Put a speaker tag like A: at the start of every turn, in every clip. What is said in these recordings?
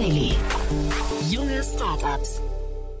A: Daily. Junge Startups.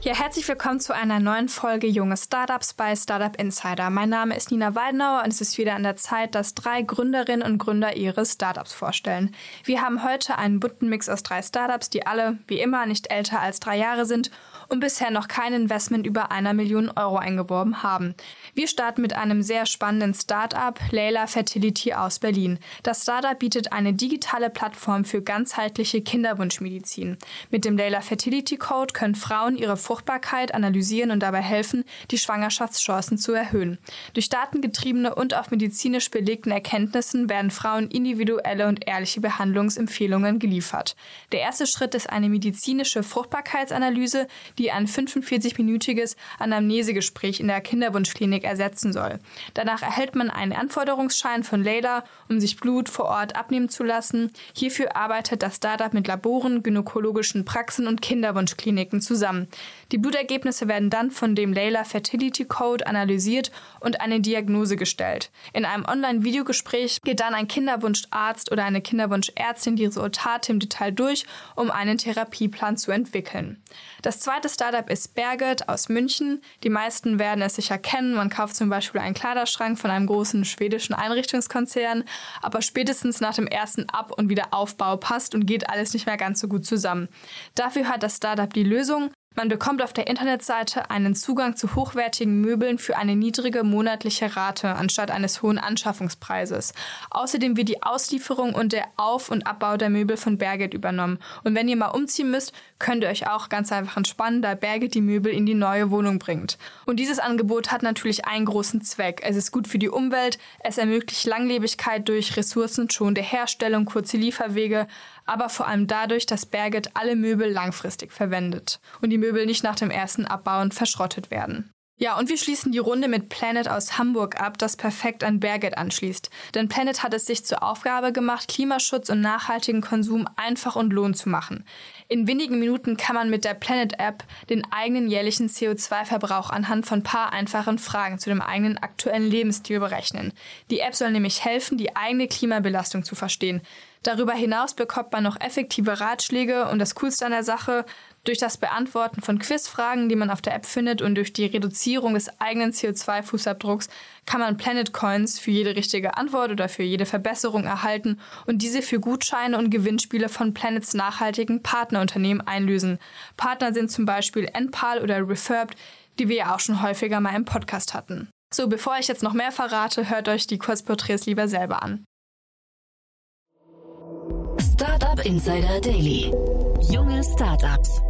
B: Ja, herzlich willkommen zu einer neuen Folge Junge Startups bei Startup Insider. Mein Name ist Nina Weidenauer und es ist wieder an der Zeit, dass drei Gründerinnen und Gründer ihre Startups vorstellen. Wir haben heute einen bunten Mix aus drei Startups, die alle, wie immer, nicht älter als drei Jahre sind und bisher noch kein Investment über einer Million Euro eingeworben haben. Wir starten mit einem sehr spannenden Startup, Layla Fertility aus Berlin. Das Startup bietet eine digitale Plattform für ganzheitliche Kinderwunschmedizin. Mit dem Layla Fertility Code können Frauen ihre Fruchtbarkeit analysieren und dabei helfen, die Schwangerschaftschancen zu erhöhen. Durch datengetriebene und auf medizinisch belegten Erkenntnissen werden Frauen individuelle und ehrliche Behandlungsempfehlungen geliefert. Der erste Schritt ist eine medizinische Fruchtbarkeitsanalyse, die ein 45-minütiges Anamnesegespräch in der Kinderwunschklinik ersetzen soll. Danach erhält man einen Anforderungsschein von Leila, um sich Blut vor Ort abnehmen zu lassen. Hierfür arbeitet das Startup mit Laboren, gynäkologischen Praxen und Kinderwunschkliniken zusammen. Die Blutergebnisse werden dann von dem Leila Fertility Code analysiert und eine Diagnose gestellt. In einem Online-Videogespräch geht dann ein Kinderwunscharzt oder eine Kinderwunschärztin die Resultate im Detail durch, um einen Therapieplan zu entwickeln. Das zweite Startup ist Berget aus München. Die meisten werden es sicher kennen. Man kauft zum Beispiel einen Kleiderschrank von einem großen schwedischen Einrichtungskonzern, aber spätestens nach dem ersten Ab- und Wiederaufbau passt und geht alles nicht mehr ganz so gut zusammen. Dafür hat das Startup die Lösung, man bekommt auf der Internetseite einen Zugang zu hochwertigen Möbeln für eine niedrige monatliche Rate anstatt eines hohen Anschaffungspreises. Außerdem wird die Auslieferung und der Auf- und Abbau der Möbel von Berget übernommen. Und wenn ihr mal umziehen müsst, könnt ihr euch auch ganz einfach entspannen, da Berget die Möbel in die neue Wohnung bringt. Und dieses Angebot hat natürlich einen großen Zweck. Es ist gut für die Umwelt, es ermöglicht Langlebigkeit durch ressourcenschonende Herstellung, kurze Lieferwege, aber vor allem dadurch, dass Berget alle Möbel langfristig verwendet und die Möbel nicht nach dem ersten Abbauen verschrottet werden. Ja, und wir schließen die Runde mit Planet aus Hamburg ab, das perfekt an Berget anschließt. Denn Planet hat es sich zur Aufgabe gemacht, Klimaschutz und nachhaltigen Konsum einfach und lohn zu machen. In wenigen Minuten kann man mit der Planet-App den eigenen jährlichen CO2-Verbrauch anhand von paar einfachen Fragen zu dem eigenen aktuellen Lebensstil berechnen. Die App soll nämlich helfen, die eigene Klimabelastung zu verstehen. Darüber hinaus bekommt man noch effektive Ratschläge und das Coolste an der Sache, durch das Beantworten von Quizfragen, die man auf der App findet und durch die Reduzierung des eigenen CO2-Fußabdrucks kann man Planet Coins für jede richtige Antwort oder für jede Verbesserung erhalten und diese für Gutscheine und Gewinnspiele von Planets nachhaltigen Partnerunternehmen einlösen. Partner sind zum Beispiel Enpal oder Refurbed, die wir ja auch schon häufiger mal im Podcast hatten. So, bevor ich jetzt noch mehr verrate, hört euch die Kurzporträts lieber selber an.
A: Startup Insider Daily. Junge Startups.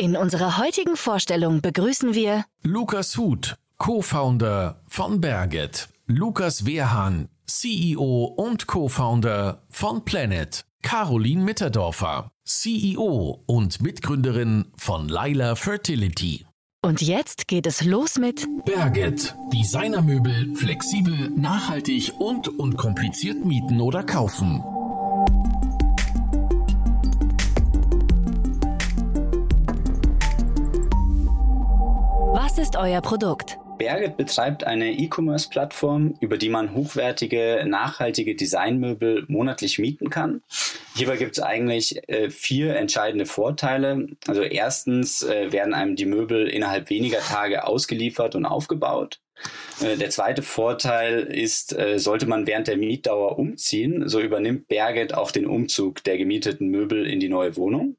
A: In unserer heutigen Vorstellung begrüßen wir
C: Lukas Huth, Co-Founder von Berget, Lukas Wehrhahn, CEO und Co-Founder von Planet, Caroline Mitterdorfer, CEO und Mitgründerin von Laila Fertility.
A: und jetzt geht es los mit
C: Berget, Designermöbel, flexibel, nachhaltig und unkompliziert mieten oder kaufen.
A: Ist euer Produkt?
D: Berget betreibt eine E-Commerce-Plattform, über die man hochwertige, nachhaltige Designmöbel monatlich mieten kann. Hierbei gibt es eigentlich äh, vier entscheidende Vorteile. Also erstens äh, werden einem die Möbel innerhalb weniger Tage ausgeliefert und aufgebaut. Äh, Der zweite Vorteil ist, äh, sollte man während der Mietdauer umziehen, so übernimmt Berget auch den Umzug der gemieteten Möbel in die neue Wohnung.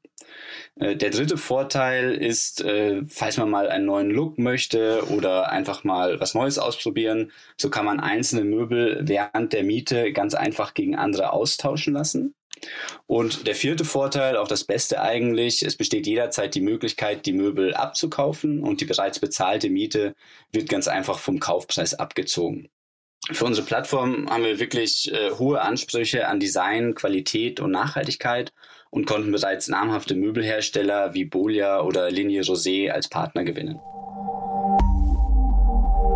D: Äh, Der dritte Vorteil ist, äh, falls man mal einen neuen Look möchte oder einfach mal was Neues ausprobieren, so kann man einzelne Möbel während der Miete ganz einfach gegen andere austauschen lassen. Und der vierte Vorteil, auch das Beste eigentlich, es besteht jederzeit die Möglichkeit, die Möbel abzukaufen und die bereits bezahlte Miete wird ganz einfach vom Kaufpreis abgezogen. Für unsere Plattform haben wir wirklich äh, hohe Ansprüche an Design, Qualität und Nachhaltigkeit und konnten bereits namhafte Möbelhersteller wie Bolia oder Linie Rosé als Partner gewinnen.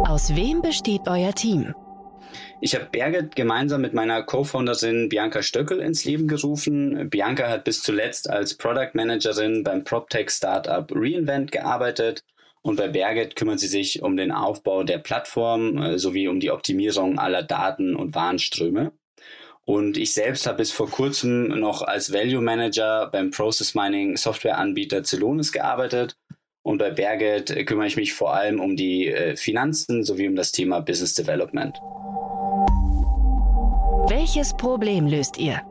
A: Aus wem besteht euer Team?
D: Ich habe Berget gemeinsam mit meiner Co-Founderin Bianca Stöckel ins Leben gerufen. Bianca hat bis zuletzt als Product Managerin beim PropTech-Startup Reinvent gearbeitet und bei Berget kümmert sie sich um den Aufbau der Plattform äh, sowie um die Optimierung aller Daten und Warenströme. Und ich selbst habe bis vor kurzem noch als Value Manager beim Process Mining Softwareanbieter Celonis gearbeitet. Und bei Berget kümmere ich mich vor allem um die äh, Finanzen sowie um das Thema Business Development.
A: Welches Problem löst ihr?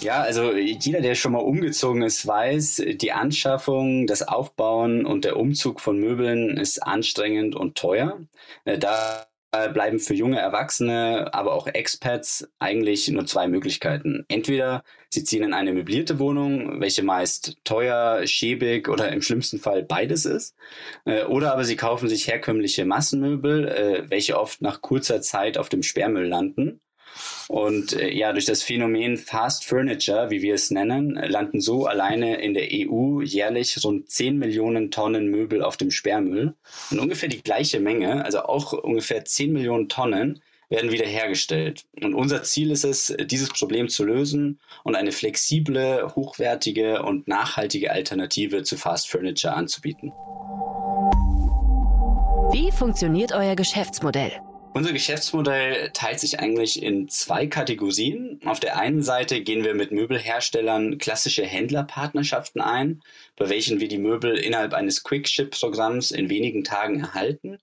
D: Ja, also jeder, der schon mal umgezogen ist, weiß, die Anschaffung, das Aufbauen und der Umzug von Möbeln ist anstrengend und teuer. Äh, da bleiben für junge Erwachsene, aber auch Expats eigentlich nur zwei Möglichkeiten. Entweder sie ziehen in eine möblierte Wohnung, welche meist teuer, schäbig oder im schlimmsten Fall beides ist. Äh, oder aber sie kaufen sich herkömmliche Massenmöbel, äh, welche oft nach kurzer Zeit auf dem Sperrmüll landen. Und äh, ja, durch das Phänomen Fast Furniture, wie wir es nennen, landen so alleine in der EU jährlich rund 10 Millionen Tonnen Möbel auf dem Sperrmüll. Und ungefähr die gleiche Menge, also auch ungefähr 10 Millionen Tonnen, werden wiederhergestellt. Und unser Ziel ist es, dieses Problem zu lösen und eine flexible, hochwertige und nachhaltige Alternative zu Fast Furniture anzubieten.
A: Wie funktioniert euer Geschäftsmodell?
D: Unser Geschäftsmodell teilt sich eigentlich in zwei Kategorien. Auf der einen Seite gehen wir mit Möbelherstellern klassische Händlerpartnerschaften ein, bei welchen wir die Möbel innerhalb eines Quick-Ship-Programms in wenigen Tagen erhalten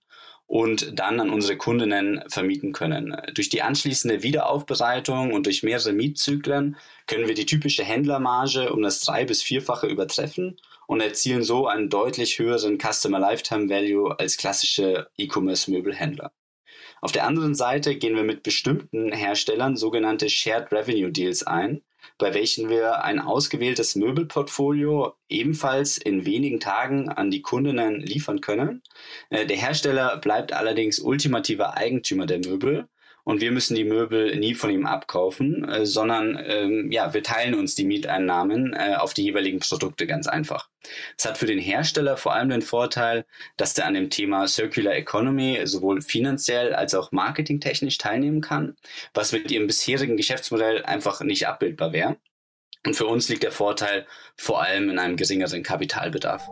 D: und dann an unsere Kundinnen vermieten können. Durch die anschließende Wiederaufbereitung und durch mehrere Mietzyklen können wir die typische Händlermarge um das drei- bis vierfache übertreffen und erzielen so einen deutlich höheren Customer Lifetime Value als klassische E-Commerce-Möbelhändler. Auf der anderen Seite gehen wir mit bestimmten Herstellern sogenannte Shared Revenue Deals ein, bei welchen wir ein ausgewähltes Möbelportfolio ebenfalls in wenigen Tagen an die Kundinnen liefern können. Äh, der Hersteller bleibt allerdings ultimativer Eigentümer der Möbel und wir müssen die Möbel nie von ihm abkaufen, äh, sondern ähm, ja, wir teilen uns die Mieteinnahmen äh, auf die jeweiligen Produkte ganz einfach. Es hat für den Hersteller vor allem den Vorteil, dass er an dem Thema Circular Economy sowohl finanziell als auch marketingtechnisch teilnehmen kann, was mit ihrem bisherigen Geschäftsmodell einfach nicht abbildbar wäre. Und für uns liegt der Vorteil vor allem in einem geringeren Kapitalbedarf.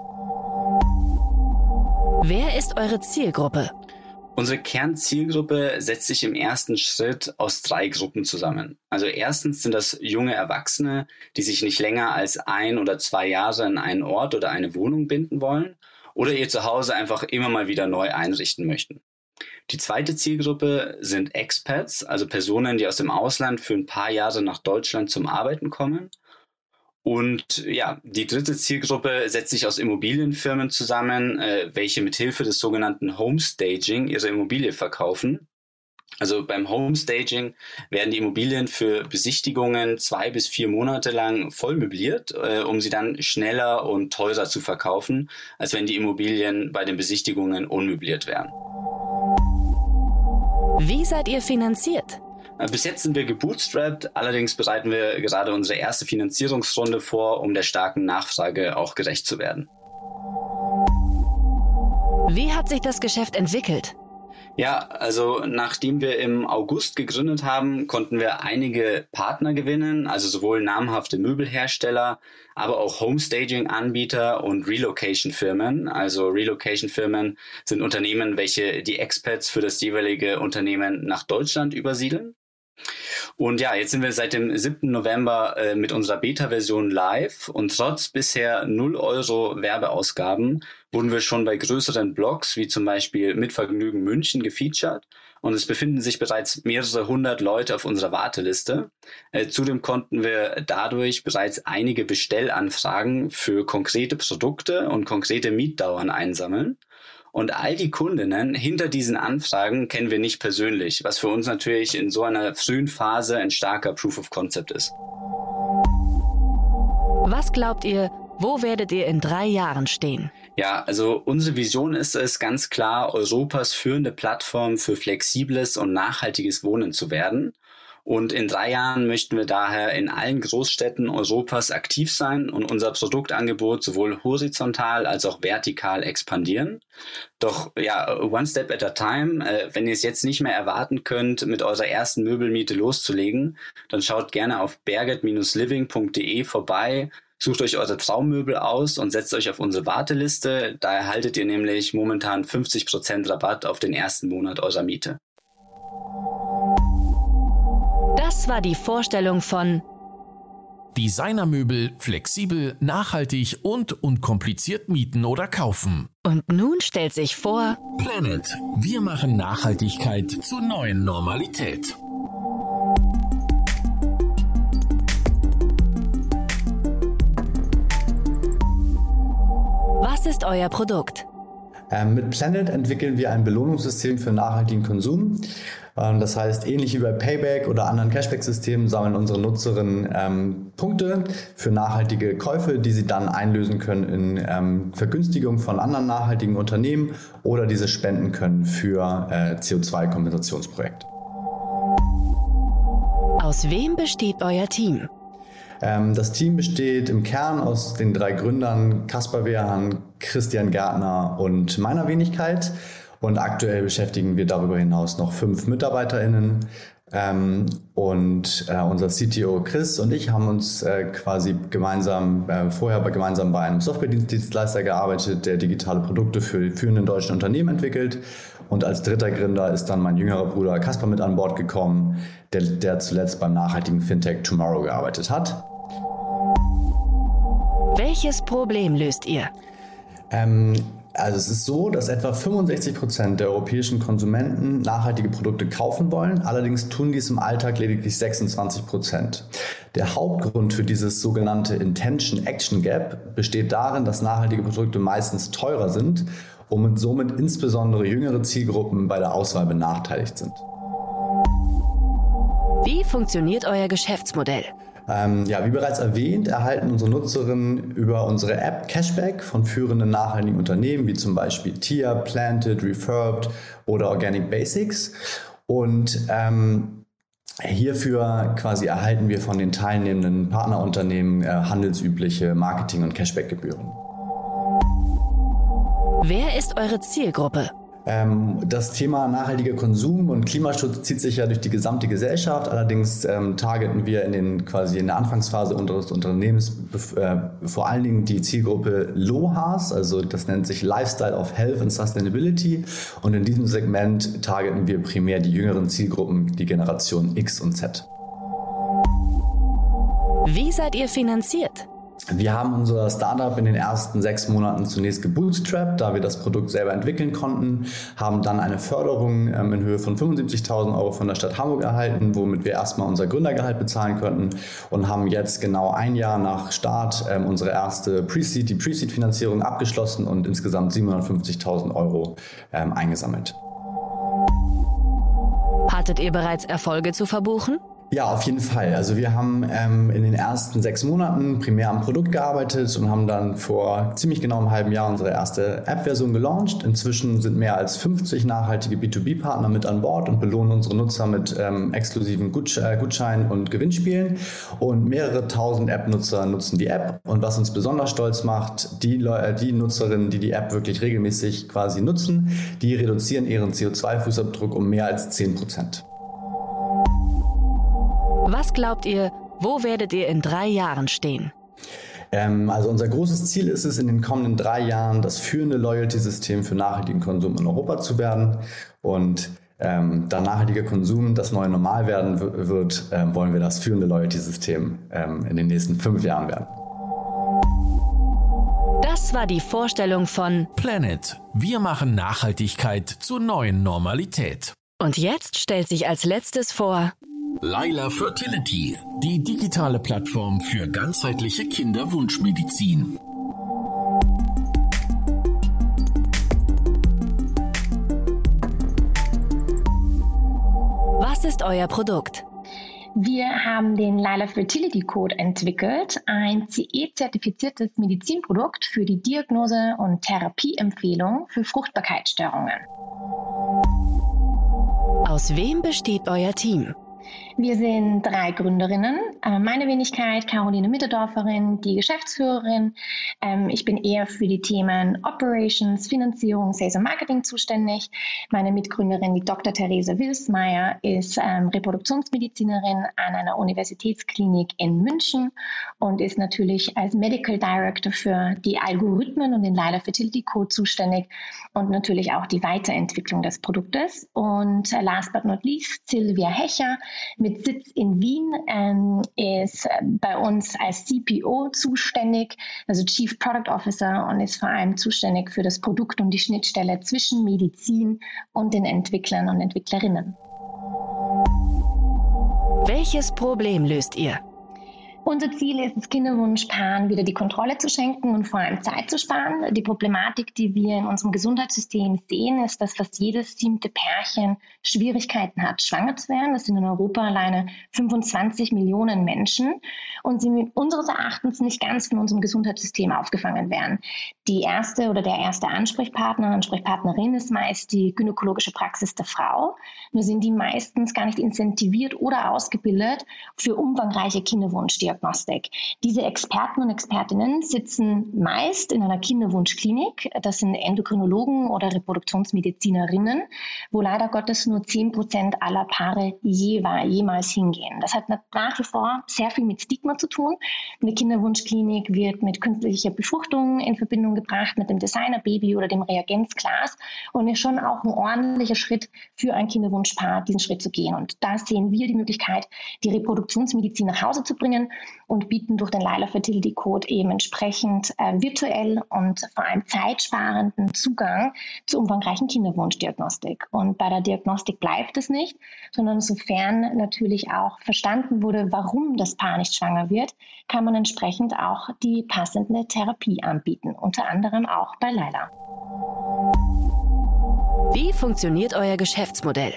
A: Wer ist eure Zielgruppe?
D: Unsere Kernzielgruppe setzt sich im ersten Schritt aus drei Gruppen zusammen. Also erstens sind das junge Erwachsene, die sich nicht länger als ein oder zwei Jahre an einen Ort oder eine Wohnung binden wollen oder ihr Zuhause einfach immer mal wieder neu einrichten möchten. Die zweite Zielgruppe sind Expats, also Personen, die aus dem Ausland für ein paar Jahre nach Deutschland zum Arbeiten kommen. Und ja, die dritte Zielgruppe setzt sich aus Immobilienfirmen zusammen, äh, welche mithilfe des sogenannten Homestaging ihre Immobilie verkaufen. Also beim Homestaging werden die Immobilien für Besichtigungen zwei bis vier Monate lang voll möbliert, äh, um sie dann schneller und teurer zu verkaufen, als wenn die Immobilien bei den Besichtigungen unmöbliert wären.
A: Wie seid ihr finanziert?
D: Äh, bis jetzt sind wir gebootstrapped, allerdings bereiten wir gerade unsere erste Finanzierungsrunde vor, um der starken Nachfrage auch gerecht zu werden.
A: Wie hat sich das Geschäft entwickelt?
D: Ja, also nachdem wir im August gegründet haben, konnten wir einige Partner gewinnen, also sowohl namhafte Möbelhersteller, aber auch Homestaging-Anbieter und Relocation-Firmen. Also Relocation-Firmen sind Unternehmen, welche die Expats für das jeweilige Unternehmen nach Deutschland übersiedeln. Und ja, jetzt sind wir seit dem 7. November äh, mit unserer Beta-Version live und trotz bisher 0 Euro Werbeausgaben wurden wir schon bei größeren Blogs wie zum Beispiel Mitvergnügen München gefeatured und es befinden sich bereits mehrere hundert Leute auf unserer Warteliste. Äh, zudem konnten wir dadurch bereits einige Bestellanfragen für konkrete Produkte und konkrete Mietdauern einsammeln. Und all die Kundinnen hinter diesen Anfragen kennen wir nicht persönlich, was für uns natürlich in so einer frühen Phase ein starker Proof of Concept ist.
A: Was glaubt ihr, wo werdet ihr in drei Jahren stehen?
D: Ja, also unsere Vision ist es ganz klar, Europas führende Plattform für flexibles und nachhaltiges Wohnen zu werden. Und in drei Jahren möchten wir daher in allen Großstädten Europas aktiv sein und unser Produktangebot sowohl horizontal als auch vertikal expandieren. Doch ja, one step at a time. Äh, wenn ihr es jetzt nicht mehr erwarten könnt, mit eurer ersten Möbelmiete loszulegen, dann schaut gerne auf berget-living.de vorbei. Sucht euch eure Traummöbel aus und setzt euch auf unsere Warteliste. Da erhaltet ihr nämlich momentan 50% Rabatt auf den ersten Monat eurer Miete.
A: Das war die Vorstellung von
C: Designermöbel flexibel, nachhaltig und unkompliziert mieten oder kaufen.
A: Und nun stellt sich vor
C: Planet. Wir machen Nachhaltigkeit zur neuen Normalität.
A: Was ist euer Produkt?
E: Ähm, mit Planet entwickeln wir ein Belohnungssystem für nachhaltigen Konsum. Ähm, das heißt, ähnlich wie bei Payback oder anderen Cashback-Systemen sammeln unsere Nutzerinnen ähm, Punkte für nachhaltige Käufe, die sie dann einlösen können in ähm, Vergünstigung von anderen nachhaltigen Unternehmen oder diese spenden können für äh, CO2-Kompensationsprojekte.
A: Aus wem besteht euer Team?
E: Ähm, das Team besteht im Kern aus den drei Gründern Kaspar Wehrhahn, Christian Gärtner und meiner Wenigkeit. Und aktuell beschäftigen wir darüber hinaus noch fünf MitarbeiterInnen. Ähm, und äh, unser CTO Chris und ich haben uns äh, quasi gemeinsam, äh, vorher bei, gemeinsam bei einem Software-Dienstleister gearbeitet, der digitale Produkte für führende deutsche Unternehmen entwickelt. Und als dritter Gründer ist dann mein jüngerer Bruder Kaspar mit an Bord gekommen, der, der zuletzt beim nachhaltigen Fintech Tomorrow gearbeitet hat.
A: Welches Problem löst ihr?
E: Ähm, also es ist so, dass etwa 65 Prozent der europäischen Konsumenten nachhaltige Produkte kaufen wollen. Allerdings tun dies im Alltag lediglich 26 Prozent. Der Hauptgrund für dieses sogenannte Intention-Action Gap besteht darin, dass nachhaltige Produkte meistens teurer sind und somit insbesondere jüngere Zielgruppen bei der Auswahl benachteiligt sind.
A: Wie funktioniert euer Geschäftsmodell?
E: Ähm, ja, wie bereits erwähnt, erhalten unsere Nutzerinnen über unsere App Cashback von führenden nachhaltigen Unternehmen wie zum Beispiel TIA, Planted, Refurbed oder Organic Basics. Und ähm, Hierfür quasi erhalten wir von den teilnehmenden Partnerunternehmen äh, handelsübliche Marketing- und Cashback-Gebühren.
A: Wer ist eure Zielgruppe?
E: Ähm, das Thema nachhaltiger Konsum und Klimaschutz zieht sich ja durch die gesamte Gesellschaft. Allerdings ähm, targeten wir in den quasi in der Anfangsphase unseres Unternehmens äh, vor allen Dingen die Zielgruppe LOHAS, also das nennt sich Lifestyle of Health and Sustainability. Und in diesem Segment targeten wir primär die jüngeren Zielgruppen, die Generation X und Z.
A: Wie seid ihr finanziert?
E: Wir haben unser Startup in den ersten sechs Monaten zunächst gebootstrapped, da wir das Produkt selber entwickeln konnten, haben dann eine Förderung ähm, in Höhe von 75.000 Euro von der Stadt Hamburg erhalten, womit wir erstmal unser Gründergehalt bezahlen konnten und haben jetzt genau ein Jahr nach Start ähm, unsere erste Pre-Seed, die Pre-Seed-Finanzierung abgeschlossen und insgesamt 750.000 Euro ähm, eingesammelt.
A: Hattet ihr bereits Erfolge zu verbuchen?
E: Ja, auf jeden Fall. Also wir haben ähm, in den ersten sechs Monaten primär am Produkt gearbeitet und haben dann vor ziemlich genau einem halben Jahr unsere erste App-Version gelauncht. Inzwischen sind mehr als 50 nachhaltige B2B-Partner mit an Bord und belohnen unsere Nutzer mit ähm, exklusiven äh, Gutscheinen und Gewinnspielen. Und mehrere tausend App-Nutzer nutzen die App. Und was uns besonders stolz macht, die, äh, die Nutzerinnen, die die App wirklich regelmäßig quasi nutzen, die reduzieren ihren CO2-Fußabdruck um mehr als 10 Prozent.
A: Was glaubt ihr, wo werdet ihr in drei Jahren stehen?
E: Ähm, also unser großes Ziel ist es, in den kommenden drei Jahren das führende Loyalty-System für nachhaltigen Konsum in Europa zu werden. Und ähm, da nachhaltiger Konsum das neue Normal werden wird, ähm, wollen wir das führende Loyalty-System ähm, in den nächsten fünf Jahren werden.
A: Das war die Vorstellung von
C: Planet. Wir machen Nachhaltigkeit zur neuen Normalität.
A: Und jetzt stellt sich als letztes vor
C: Laila Fertility, die digitale Plattform für ganzheitliche Kinderwunschmedizin.
A: Was ist euer Produkt?
F: Wir haben den Lila Fertility Code entwickelt, ein CE-zertifiziertes Medizinprodukt für die Diagnose und Therapieempfehlung für Fruchtbarkeitsstörungen.
A: Aus wem besteht euer Team?
F: Wir sind drei Gründerinnen. Äh, meine Wenigkeit, Caroline Mitterdorferin, die Geschäftsführerin. Ähm, ich bin eher für die Themen Operations, Finanzierung, Sales und Marketing zuständig. Meine Mitgründerin, die Dr. Therese Wilsmeier, ist ähm, Reproduktionsmedizinerin an einer Universitätsklinik in München und ist natürlich als Medical Director für die Algorithmen und den Lila Fertility Code zuständig und natürlich auch die Weiterentwicklung des Produktes. Und äh, last but not least, Sylvia Hecher mit Sitz in Wien, ähm, ist bei uns als CPO zuständig, also Chief Product Officer und ist vor allem zuständig für das Produkt und die Schnittstelle zwischen Medizin und den Entwicklern und Entwicklerinnen.
A: Welches Problem löst ihr?
F: Unser Ziel ist es, Kinderwunschpaaren wieder die Kontrolle zu schenken und vor allem Zeit zu sparen. Die Problematik, die wir in unserem Gesundheitssystem sehen, ist, dass fast jedes siebte Pärchen Schwierigkeiten hat, schwanger zu werden. Das sind in Europa alleine 25 Millionen Menschen und sie unseres Erachtens nicht ganz von unserem Gesundheitssystem aufgefangen werden. Die erste oder der erste Ansprechpartner, Ansprechpartnerin ist meist die gynäkologische Praxis der Frau. Nur sind die meistens gar nicht incentiviert oder ausgebildet für umfangreiche Kinderwunschdiagnosen. Diagnostik. Diese Experten und Expertinnen sitzen meist in einer Kinderwunschklinik. Das sind Endokrinologen oder Reproduktionsmedizinerinnen, wo leider Gottes nur 10 Prozent aller Paare jemals hingehen. Das hat nach wie vor sehr viel mit Stigma zu tun. Eine Kinderwunschklinik wird mit künstlicher Befruchtung in Verbindung gebracht, mit dem Designerbaby oder dem Reagenzglas und ist schon auch ein ordentlicher Schritt für ein Kinderwunschpaar, diesen Schritt zu gehen. Und da sehen wir die Möglichkeit, die Reproduktionsmedizin nach Hause zu bringen und bieten durch den Lila Fertility Code eben entsprechend äh, virtuell und vor allem zeitsparenden Zugang zur umfangreichen Kinderwunschdiagnostik. Und bei der Diagnostik bleibt es nicht, sondern sofern natürlich auch verstanden wurde, warum das Paar nicht schwanger wird, kann man entsprechend auch die passende Therapie anbieten, unter anderem auch bei Lila.
A: Wie funktioniert euer Geschäftsmodell?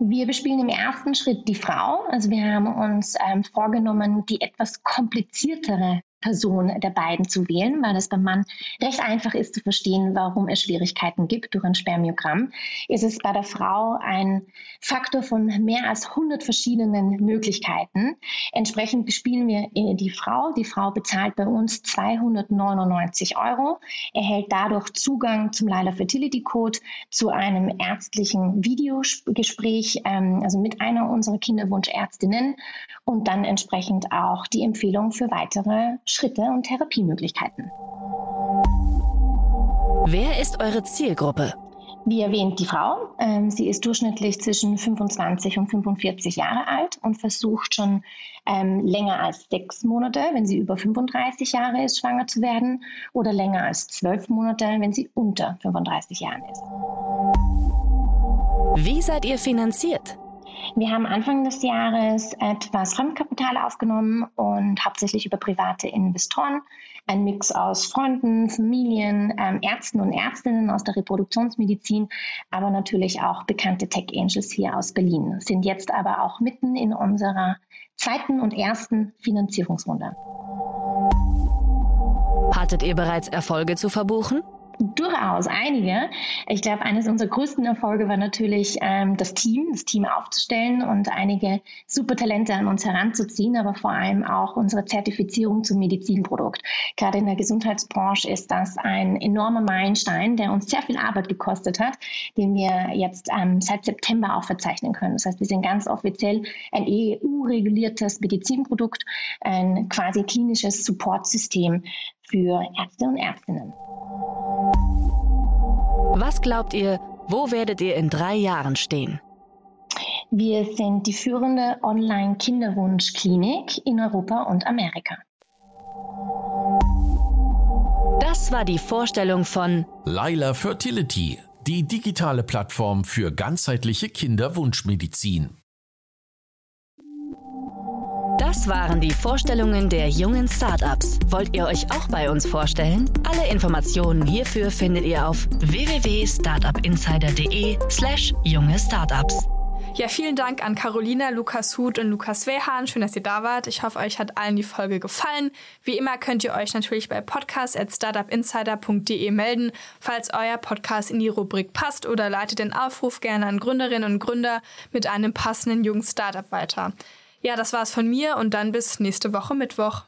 F: Wir bespielen im ersten Schritt die Frau. Also wir haben uns ähm, vorgenommen, die etwas kompliziertere Person der beiden zu wählen, weil es beim Mann recht einfach ist zu verstehen, warum es Schwierigkeiten gibt durch ein Spermiogramm. Ist es bei der Frau ein Faktor von mehr als 100 verschiedenen Möglichkeiten. Entsprechend bespielen wir die Frau. Die Frau bezahlt bei uns 299 Euro, erhält dadurch Zugang zum Leila Fertility Code, zu einem ärztlichen Videogespräch, ähm, also mit einer unserer Kinderwunschärztinnen und dann entsprechend auch die Empfehlung für weitere Schritte und Therapiemöglichkeiten.
A: Wer ist eure Zielgruppe?
F: Wie erwähnt, die Frau. Ähm, sie ist durchschnittlich zwischen 25 und 45 Jahre alt und versucht schon ähm, länger als sechs Monate, wenn sie über 35 Jahre ist, schwanger zu werden, oder länger als zwölf Monate, wenn sie unter 35 Jahren ist.
A: Wie seid ihr finanziert?
F: Wir haben Anfang des Jahres etwas Fremdkapital aufgenommen und hauptsächlich über private Investoren. Ein Mix aus Freunden, Familien, ähm, Ärzten und Ärztinnen aus der Reproduktionsmedizin, aber natürlich auch bekannte Tech Angels hier aus Berlin, sind jetzt aber auch mitten in unserer zweiten und ersten Finanzierungsrunde.
A: Hattet ihr bereits Erfolge zu verbuchen?
F: Durchaus einige. Ich glaube, eines unserer größten Erfolge war natürlich ähm, das Team, das Team aufzustellen und einige super Talente an uns heranzuziehen, aber vor allem auch unsere Zertifizierung zum Medizinprodukt. Gerade in der Gesundheitsbranche ist das ein enormer Meilenstein, der uns sehr viel Arbeit gekostet hat, den wir jetzt ähm, seit September auch verzeichnen können. Das heißt, wir sind ganz offiziell ein EU-reguliertes Medizinprodukt, ein quasi klinisches Supportsystem für Ärzte und Ärztinnen.
A: Was glaubt ihr, wo werdet ihr in drei Jahren stehen?
F: Wir sind die führende Online-Kinderwunschklinik in Europa und Amerika.
A: Das war die Vorstellung von
C: Lila Fertility, die digitale Plattform für ganzheitliche Kinderwunschmedizin.
A: Das waren die Vorstellungen der jungen Startups. Wollt ihr euch auch bei uns vorstellen? Alle Informationen hierfür findet ihr auf www.startupinsider.de/slash junge Startups.
B: Ja, vielen Dank an Carolina, Lukas Huth und Lukas Wehan. Schön, dass ihr da wart. Ich hoffe, euch hat allen die Folge gefallen. Wie immer könnt ihr euch natürlich bei podcast.startupinsider.de melden, falls euer Podcast in die Rubrik passt oder leitet den Aufruf gerne an Gründerinnen und Gründer mit einem passenden jungen Startup weiter. Ja, das war's von mir und dann bis nächste Woche Mittwoch.